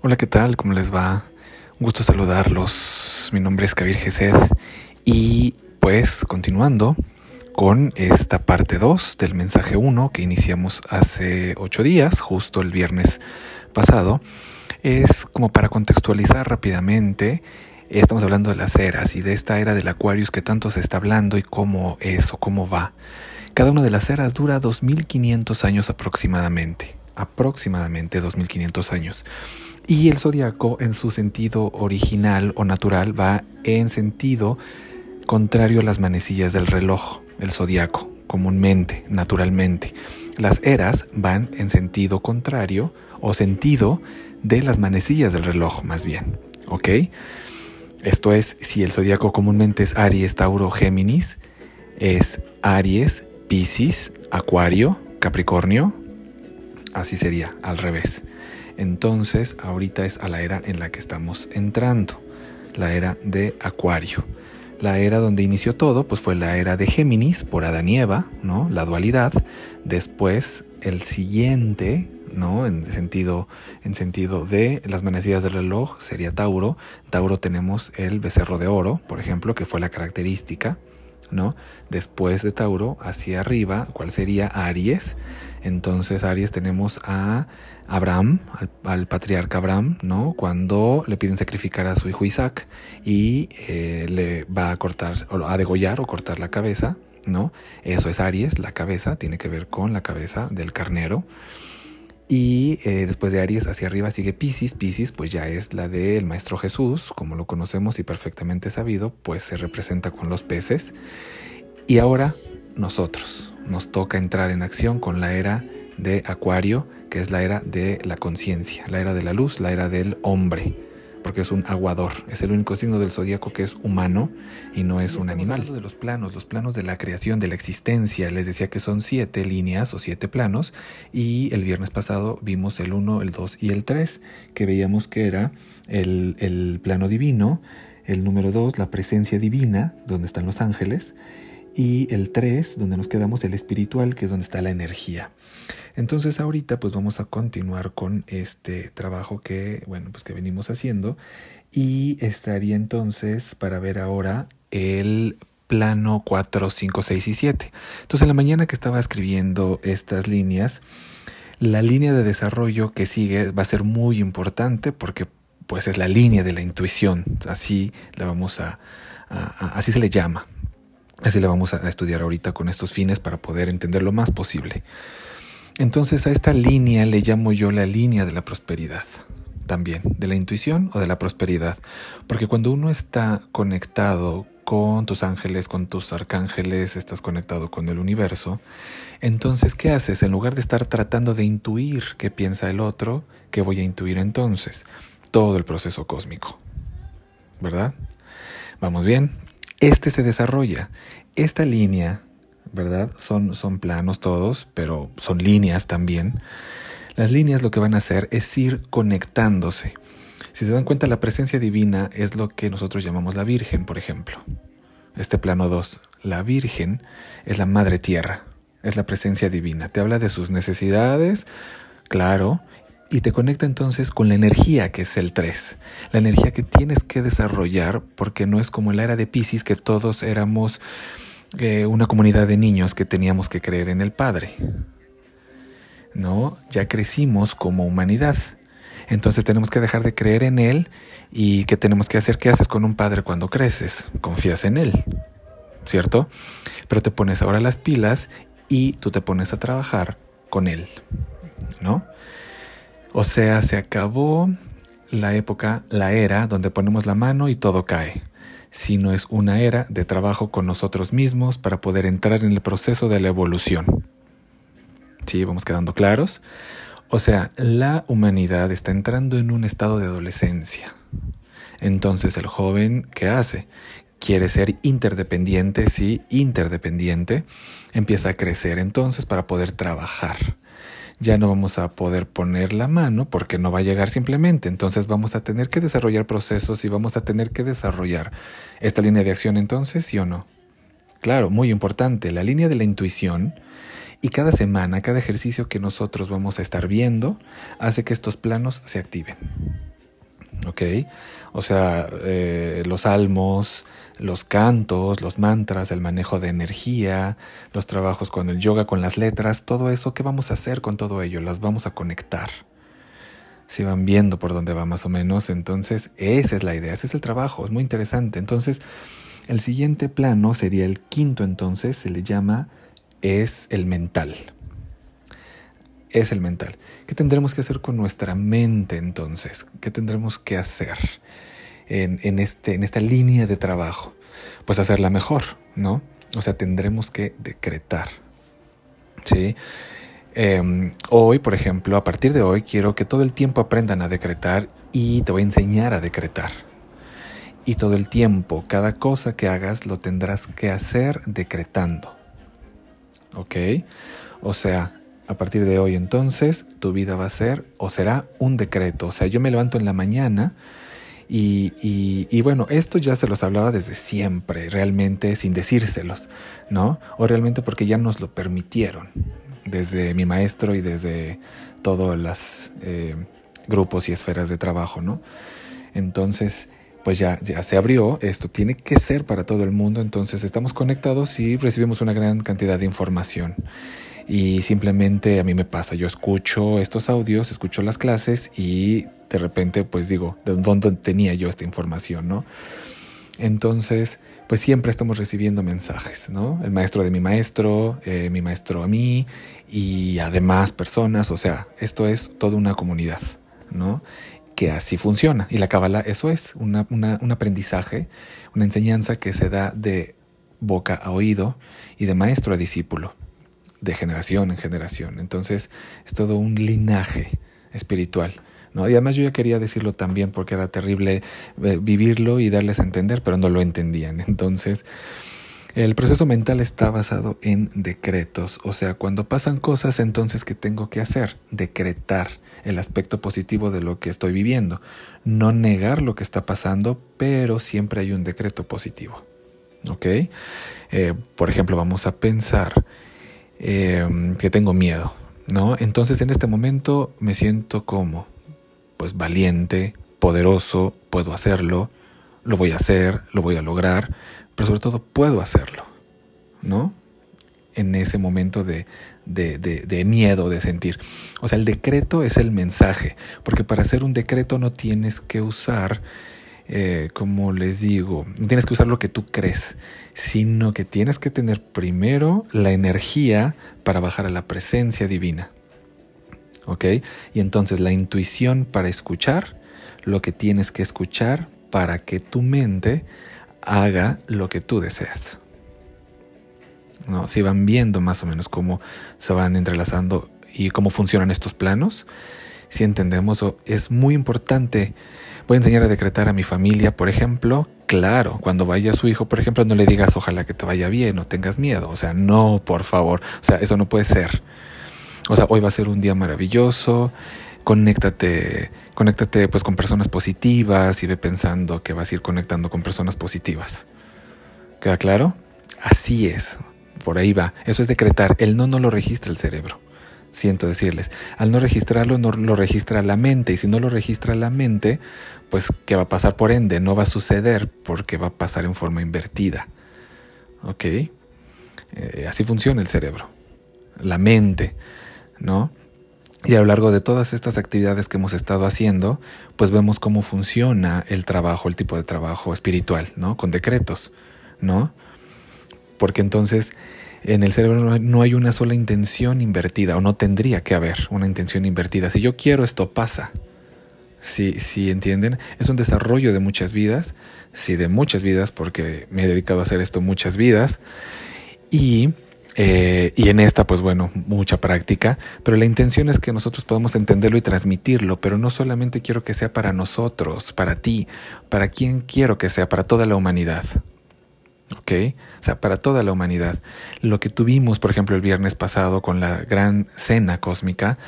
Hola, ¿qué tal? ¿Cómo les va? Un gusto saludarlos. Mi nombre es Kabir Gesed y pues continuando con esta parte 2 del mensaje 1 que iniciamos hace 8 días, justo el viernes pasado, es como para contextualizar rápidamente. Estamos hablando de las eras y de esta era del Aquarius que tanto se está hablando y cómo es o cómo va. Cada una de las eras dura 2500 años aproximadamente. Aproximadamente 2500 años. Y el zodiaco en su sentido original o natural va en sentido contrario a las manecillas del reloj, el zodiaco, comúnmente, naturalmente. Las eras van en sentido contrario o sentido de las manecillas del reloj, más bien. ¿Ok? Esto es, si el zodiaco comúnmente es Aries, Tauro, Géminis, es Aries, Piscis, Acuario, Capricornio. Así sería, al revés. Entonces, ahorita es a la era en la que estamos entrando, la era de Acuario. La era donde inició todo, pues fue la era de Géminis por Adán y Eva, ¿no? La dualidad. Después, el siguiente, ¿no? En sentido, en sentido de las manecillas del reloj sería Tauro. Tauro tenemos el becerro de oro, por ejemplo, que fue la característica, ¿no? Después de Tauro, hacia arriba, ¿cuál sería Aries? Entonces Aries tenemos a Abraham, al, patriarca Abraham, ¿no? Cuando le piden sacrificar a su hijo Isaac y eh, le va a cortar, o a degollar o cortar la cabeza, ¿no? Eso es Aries, la cabeza, tiene que ver con la cabeza del carnero. Y eh, después de Aries hacia arriba sigue Pisces. Pisces pues ya es la del Maestro Jesús, como lo conocemos y perfectamente sabido, pues se representa con los peces. Y ahora nosotros, nos toca entrar en acción con la era de Acuario, que es la era de la conciencia, la era de la luz, la era del hombre, porque es un aguador, es el único signo del zodíaco que es humano y no es un animal. de los planos, los planos de la creación, de la existencia, les decía que son siete líneas o siete planos y el viernes pasado vimos el 1, el 2 y el 3, que veíamos que era el, el plano divino, el número 2, la presencia divina, donde están los ángeles, y el 3, donde nos quedamos, el espiritual, que es donde está la energía. Entonces ahorita pues vamos a continuar con este trabajo que, bueno, pues que venimos haciendo y estaría entonces para ver ahora el plano 4, 5, 6 y 7. Entonces en la mañana que estaba escribiendo estas líneas, la línea de desarrollo que sigue va a ser muy importante porque pues es la línea de la intuición, así la vamos a así se le llama, Así la vamos a estudiar ahorita con estos fines para poder entender lo más posible. Entonces a esta línea le llamo yo la línea de la prosperidad también, de la intuición o de la prosperidad. Porque cuando uno está conectado con tus ángeles, con tus arcángeles, estás conectado con el universo, entonces ¿qué haces? En lugar de estar tratando de intuir qué piensa el otro, ¿qué voy a intuir entonces? Todo el proceso cósmico. ¿Verdad? Vamos bien, este se desarrolla. Esta línea, ¿verdad? Son, son planos todos, pero son líneas también. Las líneas lo que van a hacer es ir conectándose. Si se dan cuenta, la presencia divina es lo que nosotros llamamos la Virgen, por ejemplo. Este plano 2, la Virgen es la Madre Tierra, es la presencia divina. Te habla de sus necesidades, claro, y te conecta entonces con la energía que es el 3, la energía que tienes que desarrollar porque no es como la era de Pisces que todos éramos eh, una comunidad de niños que teníamos que creer en el Padre. No, ya crecimos como humanidad. Entonces tenemos que dejar de creer en Él y ¿qué tenemos que hacer? ¿Qué haces con un padre cuando creces? Confías en Él, ¿cierto? Pero te pones ahora las pilas y tú te pones a trabajar con Él, ¿no? O sea, se acabó la época, la era donde ponemos la mano y todo cae, sino es una era de trabajo con nosotros mismos para poder entrar en el proceso de la evolución. ¿Sí? Vamos quedando claros. O sea, la humanidad está entrando en un estado de adolescencia. Entonces el joven, ¿qué hace? Quiere ser interdependiente, sí, interdependiente. Empieza a crecer entonces para poder trabajar ya no vamos a poder poner la mano porque no va a llegar simplemente. Entonces vamos a tener que desarrollar procesos y vamos a tener que desarrollar esta línea de acción entonces, ¿sí o no? Claro, muy importante, la línea de la intuición y cada semana, cada ejercicio que nosotros vamos a estar viendo hace que estos planos se activen. ¿Ok? O sea, eh, los salmos, los cantos, los mantras, el manejo de energía, los trabajos con el yoga, con las letras, todo eso, ¿qué vamos a hacer con todo ello? Las vamos a conectar. Si van viendo por dónde va más o menos, entonces esa es la idea, ese es el trabajo, es muy interesante. Entonces, el siguiente plano sería el quinto entonces, se le llama es el mental. Es el mental. ¿Qué tendremos que hacer con nuestra mente entonces? ¿Qué tendremos que hacer en, este, en esta línea de trabajo? Pues hacerla mejor, ¿no? O sea, tendremos que decretar. ¿Sí? Em, hoy, por ejemplo, a partir de hoy, quiero que todo el tiempo aprendan a decretar y te voy a enseñar a decretar. Y todo el tiempo, cada cosa que hagas lo tendrás que hacer decretando. ¿Ok? O sea, a partir de hoy entonces, tu vida va a ser o será un decreto. O sea, yo me levanto en la mañana y, y, bueno, esto ya se los hablaba desde siempre, realmente sin decírselos, ¿no? O realmente porque ya nos lo permitieron, desde mi maestro y desde todos los eh, grupos y esferas de trabajo, ¿no? Entonces, pues ya, ya se abrió, esto tiene que ser para todo el mundo, entonces estamos conectados y recibimos una gran cantidad de información. Y simplemente a mí me pasa, yo escucho estos audios, escucho las clases y de repente pues digo, ¿de dónde tenía yo esta información, no? Entonces, pues siempre estamos recibiendo mensajes, ¿no? El maestro de mi maestro, eh, mi maestro a mí y además personas, o sea, esto es toda una comunidad, ¿no? que así funciona. Y la Kabbalah eso es, un aprendizaje, una enseñanza que se da de boca a oído y de maestro a discípulo, de generación en generación. Entonces es todo un linaje espiritual. ¿no? Y además yo ya quería decirlo también porque era terrible eh, vivirlo y darles a entender, pero no lo entendían. Entonces, el proceso mental está basado en decretos, o sea, cuando pasan cosas, entonces, ¿qué tengo que hacer? Decretar el aspecto positivo de lo que estoy viviendo. No negar lo que está pasando, pero siempre hay un decreto positivo. ¿Ok? Eh, por ejemplo, vamos a pensar em, que tengo miedo, ¿no? Entonces en este momento me siento como, pues valiente, poderoso, puedo hacerlo, lo voy a hacer, lo voy a lograr, pero sobre todo puedo hacerlo, ¿no? En ese momento de, de, miedo, de sentir. O sea, el decreto es el mensaje, porque para hacer un decreto no tienes que usar, eh, como les digo, no tienes que usar lo que tú crees, sino que tienes que tener primero la energía para bajar a la presencia divina. ¿Ok? Y entonces la intuición para escuchar lo que tienes que escuchar para que tu mente haga lo que tú deseas. ¿no? Si van viendo más o menos cómo se van entrelazando y cómo funcionan estos planos, si entendemos, es muy importante. Voy a enseñar a decretar a mi familia, por ejemplo. Claro, cuando vaya su hijo, por ejemplo, no le digas ojalá que te vaya bien o tengas miedo. O sea, no, por favor. O sea, eso no puede ser. O sea, hoy va a ser un día maravilloso. Conéctate, conéctate pues con personas positivas y ve pensando que vas a ir conectando con personas positivas. ¿Queda claro? Así es por ahí va. Eso es decretar. El no no lo registra el cerebro. Siento decirles. Al no registrarlo, no lo registra la mente. Y si no lo registra la mente, pues ¿qué va a pasar por ende? No va a suceder porque va a pasar en forma invertida. ¿Ok? Eh, así funciona el cerebro. La mente, ¿no? Y a lo largo de todas estas actividades que hemos estado haciendo, pues vemos cómo funciona el trabajo, el tipo de trabajo espiritual, ¿no? Con decretos, ¿no? porque entonces en el cerebro no hay una sola intención invertida, o no tendría que haber una intención invertida. Si yo quiero, esto pasa. Si, si entienden, es un desarrollo de muchas vidas, sí, de muchas vidas, porque me he dedicado a hacer esto muchas vidas. Y, eh, y en esta, pues bueno, mucha práctica, pero la intención es que nosotros podamos entenderlo y transmitirlo, pero no solamente quiero que sea para nosotros, para ti, para quien quiero que sea, para toda la humanidad. ¿Ok? O sea, para toda la humanidad. Lo que tuvimos, por ejemplo, el viernes pasado con la gran cena cósmica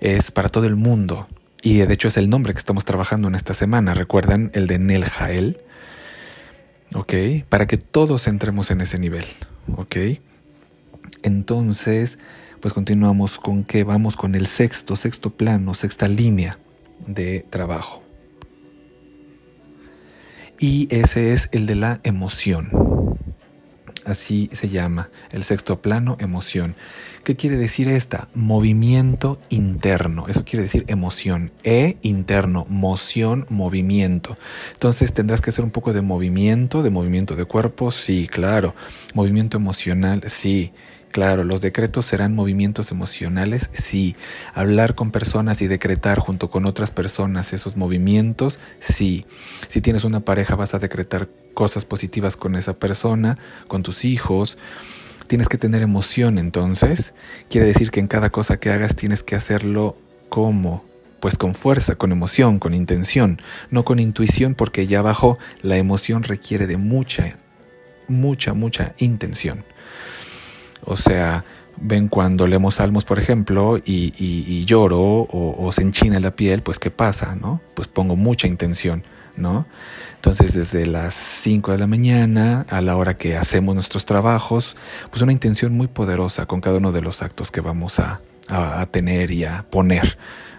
es para todo el mundo. Y de hecho es el nombre que estamos trabajando en esta semana. ¿Recuerdan el de Nel Jael? ¿Ok? Para que todos entremos en ese nivel. ¿Ok? Entonces, pues continuamos con que vamos con el sexto, sexto plano, sexta línea de trabajo. Y ese es el de la emoción. Así se llama, el sexto plano, emoción. ¿Qué quiere decir esta? Movimiento interno. Eso quiere decir emoción. E interno, moción, movimiento. Entonces tendrás que hacer un poco de movimiento, de movimiento de cuerpo, sí, claro. Movimiento emocional, sí. Claro, los decretos serán movimientos emocionales, sí. Hablar con personas y decretar junto con otras personas esos movimientos, sí. Si tienes una pareja vas a decretar cosas positivas con esa persona, con tus hijos. Tienes que tener emoción entonces. Quiere decir que en cada cosa que hagas tienes que hacerlo como pues con fuerza, con emoción, con intención, no con intuición porque ya abajo la emoción requiere de mucha, mucha, mucha intención. O sea, ven cuando leemos salmos, por ejemplo, y, lloro o, se enchina la piel, pues ¿qué pasa? ¿no? Pues pongo mucha intención, ¿no? Entonces, desde las 5 de la mañana a la hora que hacemos nuestros trabajos, pues una intención muy poderosa con cada uno de los actos que vamos a, tener y a poner,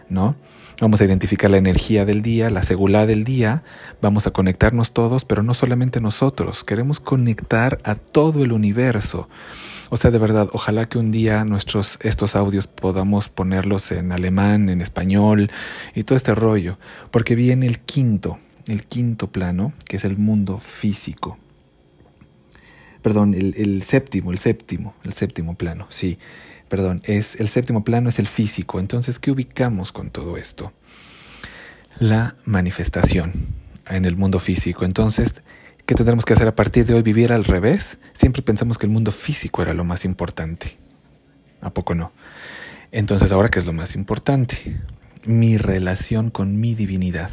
¿no? Vamos a identificar la energía del día, la seguridad del día, vamos a conectarnos todos, pero no solamente nosotros, queremos conectar a todo el universo. O sea, de verdad, ojalá que un día nuestros estos audios podamos ponerlos en alemán, en español y todo este rollo, porque viene el quinto, el quinto plano, que es el mundo físico. Perdón, el, séptimo, el séptimo, el séptimo plano, sí. Perdón, es el séptimo plano es el físico. Entonces, ¿qué ubicamos con todo esto? La manifestación en el mundo físico. Entonces, ¿Qué tendremos que hacer a partir de hoy? ¿Vivir al revés? Siempre pensamos que el mundo físico era lo más importante. ¿A poco no? Entonces, ¿ahora qué es lo más importante? Mi relación con mi divinidad.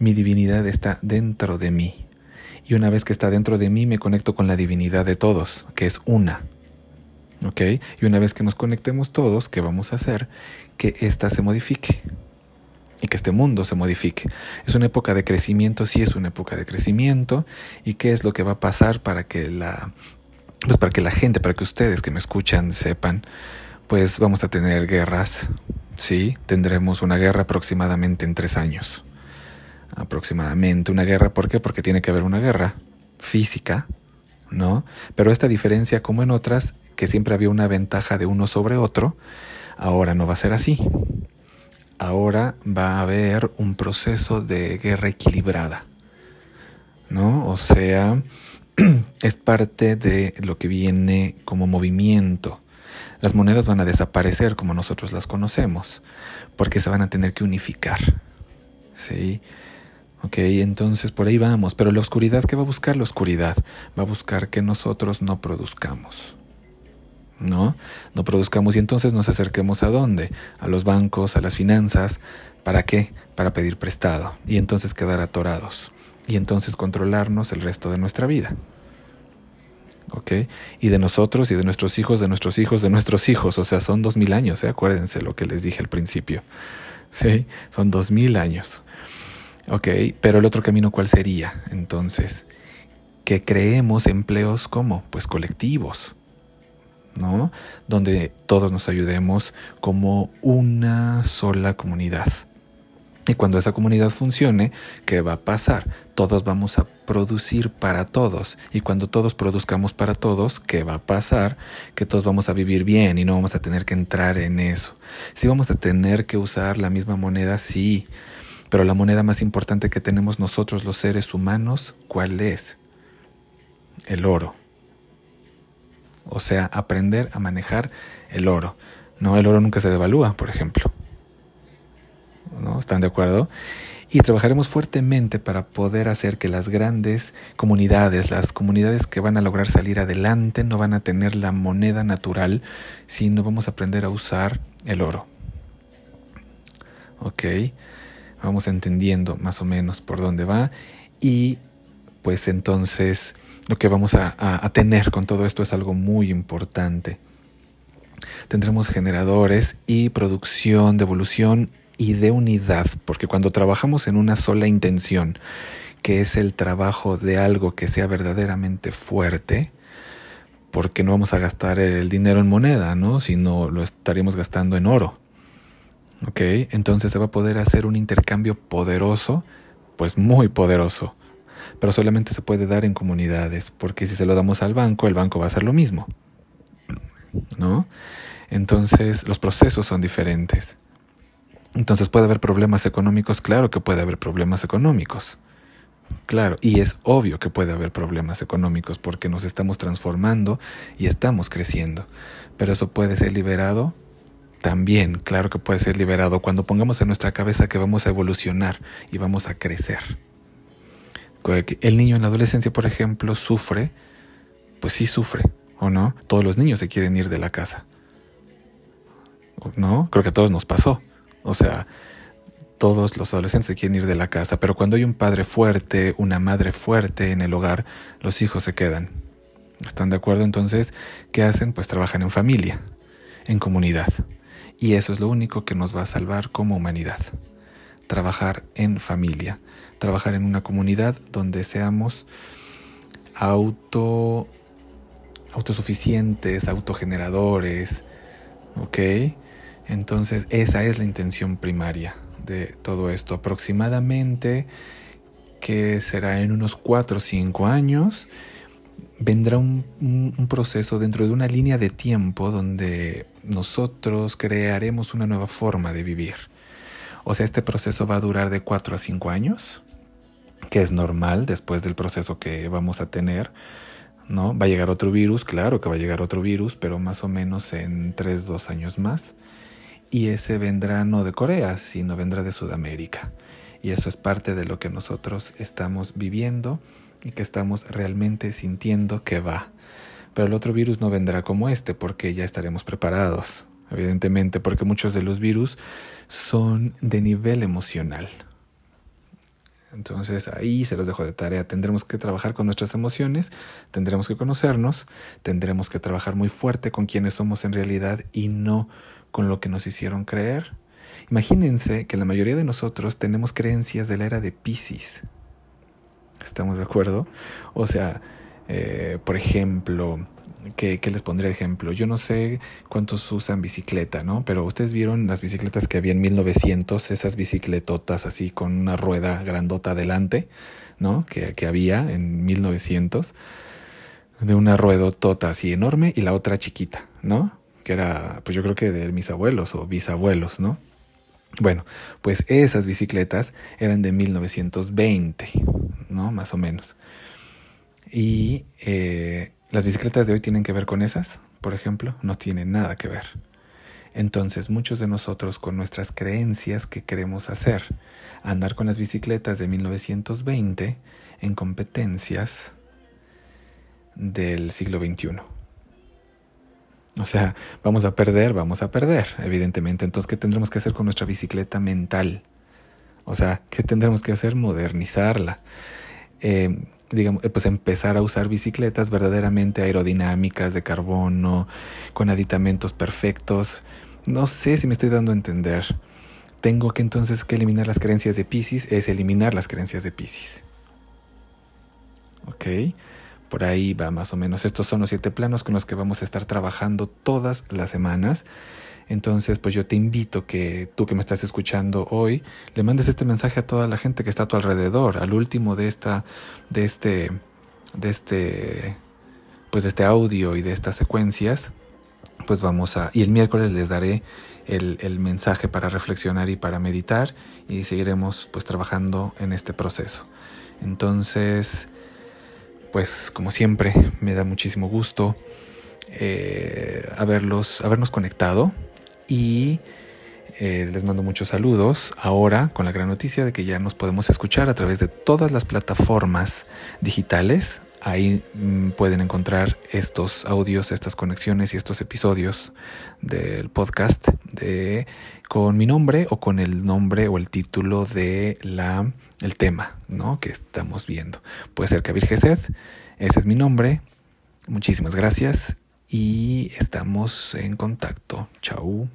Mi divinidad está dentro de mí. Y una vez que está dentro de mí, me conecto con la divinidad de todos, que es una. ¿Ok? Y una vez que nos conectemos todos, ¿qué vamos a hacer? Que ésta se modifique y que este mundo se modifique. Es una época de crecimiento, sí es una época de crecimiento. ¿Y qué es lo que va a pasar para que la, pues para que la gente, para que ustedes que me escuchan sepan? Pues vamos a tener guerras, sí, tendremos una guerra aproximadamente en tres años. Aproximadamente una guerra, ¿por qué? Porque tiene que haber una guerra física, ¿no? Pero esta diferencia, como en otras, que siempre había una ventaja de uno sobre otro, ahora no va a ser así ahora va a haber un proceso de guerra equilibrada, ¿no? O sea, es parte de lo que viene como movimiento. Las monedas van a desaparecer como nosotros las conocemos, porque se van a tener que unificar, ¿sí? Ok, entonces por ahí vamos, pero la oscuridad, ¿qué va a buscar la oscuridad? Va a buscar que nosotros no produzcamos. ¿No? No produzcamos y entonces nos acerquemos a dónde? A los bancos, a las finanzas. ¿Para qué? Para pedir prestado y entonces quedar atorados y entonces controlarnos el resto de nuestra vida. ¿Ok? Y de nosotros y de nuestros hijos, de nuestros hijos, de nuestros hijos. O sea, son dos mil años, ¿eh? acuérdense lo que les dije al principio. ¿Sí? Son dos mil años. ¿Ok? Pero el otro camino, ¿cuál sería? Entonces, que creemos empleos como? Pues colectivos Donde todos nos ayudemos como una sola comunidad. Y cuando esa comunidad funcione, ¿qué va a pasar? Todos vamos a producir para todos. Y cuando todos produzcamos para todos, ¿qué va a pasar? Que todos vamos a vivir bien y no vamos a tener que entrar en eso. Si vamos a tener que usar la misma moneda, sí. Pero la moneda más importante que tenemos nosotros los seres humanos, ¿cuál es? El oro o sea, aprender a manejar el oro. No, el oro nunca se devalúa, por ejemplo. ¿No? ¿Están de acuerdo? Y trabajaremos fuertemente para poder hacer que las grandes comunidades, las comunidades que van a lograr salir adelante, no van a tener la moneda natural, sino vamos a aprender a usar el oro. ¿Ok? Vamos entendiendo más o menos por dónde va y pues entonces lo que vamos a, tener con todo esto es algo muy importante. Tendremos generadores y producción de evolución y de unidad, porque cuando trabajamos en una sola intención, que es el trabajo de algo que sea verdaderamente fuerte, porque no vamos a gastar el dinero en moneda, ¿no? Sino lo estaríamos gastando en oro. Entonces se va a poder hacer un intercambio poderoso, pues muy poderoso pero solamente se puede dar en comunidades, porque si se lo damos al banco, el banco va a hacer lo mismo. ¿No? Entonces, los procesos son diferentes. Entonces, ¿puede haber problemas económicos? Claro que puede haber problemas económicos. Claro, y es obvio que puede haber problemas económicos porque nos estamos transformando y estamos creciendo. Pero eso puede ser liberado también, claro que puede ser liberado cuando pongamos en nuestra cabeza que vamos a evolucionar y vamos a crecer. El niño en la adolescencia, por ejemplo, sufre, pues sí sufre, ¿o no? Todos los niños se quieren ir de la casa. ¿No? Creo que a todos nos pasó. O sea, todos los adolescentes quieren ir de la casa, pero cuando hay un padre fuerte, una madre fuerte en el hogar, los hijos se quedan. ¿Están de acuerdo? Entonces, ¿qué hacen? Pues trabajan en familia, en comunidad. Y eso es lo único que nos va a salvar como humanidad. Trabajar en familia, trabajar en una comunidad donde seamos auto autosuficientes, autogeneradores, ¿ok? Entonces esa es la intención primaria de todo esto. Aproximadamente que será en unos 4 o 5 años, vendrá un, un, proceso dentro de una línea de tiempo donde nosotros crearemos una nueva forma de vivir. O sea, este proceso va a durar de 4 a 5 años, que es normal después del proceso que vamos a tener. ¿no? Va a llegar otro virus, claro que va a llegar otro virus, pero más o menos en 3, 2 años más. Y ese vendrá no de Corea, sino vendrá de Sudamérica. Y eso es parte de lo que nosotros estamos viviendo y que estamos realmente sintiendo que va. Pero el otro virus no vendrá como este porque ya estaremos preparados, evidentemente, porque muchos de los virus son de nivel emocional. Entonces ahí se los dejo de tarea. Tendremos que trabajar con nuestras emociones, tendremos que conocernos, tendremos que trabajar muy fuerte con quienes somos en realidad y no con lo que nos hicieron creer. Imagínense que la mayoría de nosotros tenemos creencias de la era de Pisces. ¿Estamos de acuerdo? O sea, eh, por ejemplo, ¿qué, les pondré ejemplo? Yo no sé cuántos usan bicicleta, ¿no? Pero ustedes vieron las bicicletas que había en 1900, esas bicicletotas así con una rueda grandota adelante, ¿no? Que, que había en 1900, de una ruedotota así enorme y la otra chiquita, ¿no? Que era, pues yo creo que de mis abuelos o bisabuelos, ¿no? Bueno, pues esas bicicletas eran de 1920, ¿no? Más o menos. Y eh, las bicicletas de hoy tienen que ver con esas, por ejemplo, no tienen nada que ver. Entonces, muchos de nosotros con nuestras creencias que queremos hacer, andar con las bicicletas de 1920 en competencias del siglo XXI. O sea, vamos a perder, vamos a perder, evidentemente. Entonces, ¿qué tendremos que hacer con nuestra bicicleta mental? O sea, ¿qué tendremos que hacer? Modernizarla. Eh, digamos, pues empezar a usar bicicletas verdaderamente aerodinámicas, de carbono, con aditamentos perfectos. No sé si me estoy dando a entender. Tengo que entonces que eliminar las creencias de Pisces, es eliminar las creencias de Pisces. ¿Ok? Por ahí va más o menos. Estos son los siete planos con los que vamos a estar trabajando todas las semanas. Entonces, pues yo te invito que tú que me estás escuchando hoy, le mandes este mensaje a toda la gente que está a tu alrededor, al último de esta, de este, de este, pues de este audio y de estas secuencias, pues vamos a, y el miércoles les daré el, el mensaje para reflexionar y para meditar y seguiremos pues trabajando en este proceso. Entonces, pues como siempre, me da muchísimo gusto eh, haberlos, habernos conectado y eh, les mando muchos saludos ahora con la gran noticia de que ya nos podemos escuchar a través de todas las plataformas digitales. Ahí mm, pueden encontrar estos audios, estas conexiones y estos episodios del podcast de, con mi nombre o con el nombre o el título de la, el tema ¿no? que estamos viendo. Puede ser Kabir Gesed, ese es mi nombre. Muchísimas gracias y estamos en contacto. Chau.